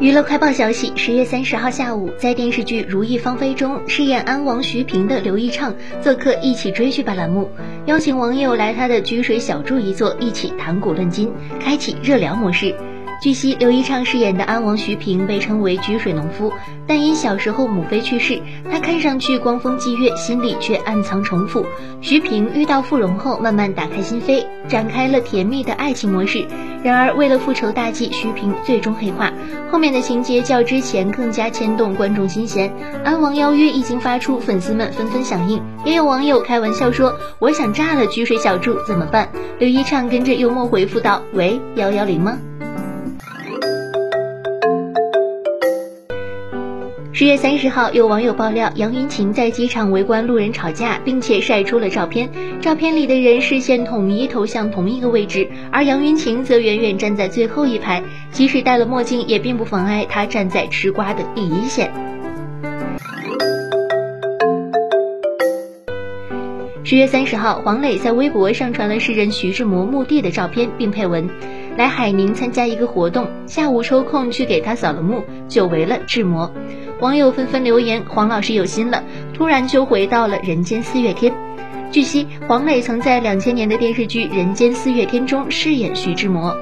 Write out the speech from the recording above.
娱乐快报消息：十月三十号下午，在电视剧《如意芳菲》中饰演安王徐平的刘奕畅做客《一起追剧吧》栏目，邀请网友来他的居水小筑一坐，一起谈古论今，开启热聊模式。据悉，刘一畅饰演的安王徐平被称为居水农夫，但因小时候母妃去世，他看上去光风霁月，心里却暗藏城府。徐平遇到傅荣后，慢慢打开心扉，展开了甜蜜的爱情模式。然而，为了复仇大计，徐平最终黑化。后面的情节较之前更加牵动观众心弦。安王邀约一经发出，粉丝们纷纷响应，也有网友开玩笑说：“我想炸了居水小筑怎么办？”刘一畅跟着幽默回复道：“喂，幺幺零吗？”十月三十号，有网友爆料，杨云晴在机场围观路人吵架，并且晒出了照片。照片里的人视线统一投向同一个位置，而杨云晴则远远站在最后一排。即使戴了墨镜，也并不妨碍她站在吃瓜的第一线。十月三十号，黄磊在微博上传了诗人徐志摩墓地的照片，并配文：“来海宁参加一个活动，下午抽空去给他扫了墓，久违了志摩。”网友纷纷留言：“黄老师有心了，突然就回到了人间四月天。”据悉，黄磊曾在两千年的电视剧《人间四月天》中饰演徐志摩。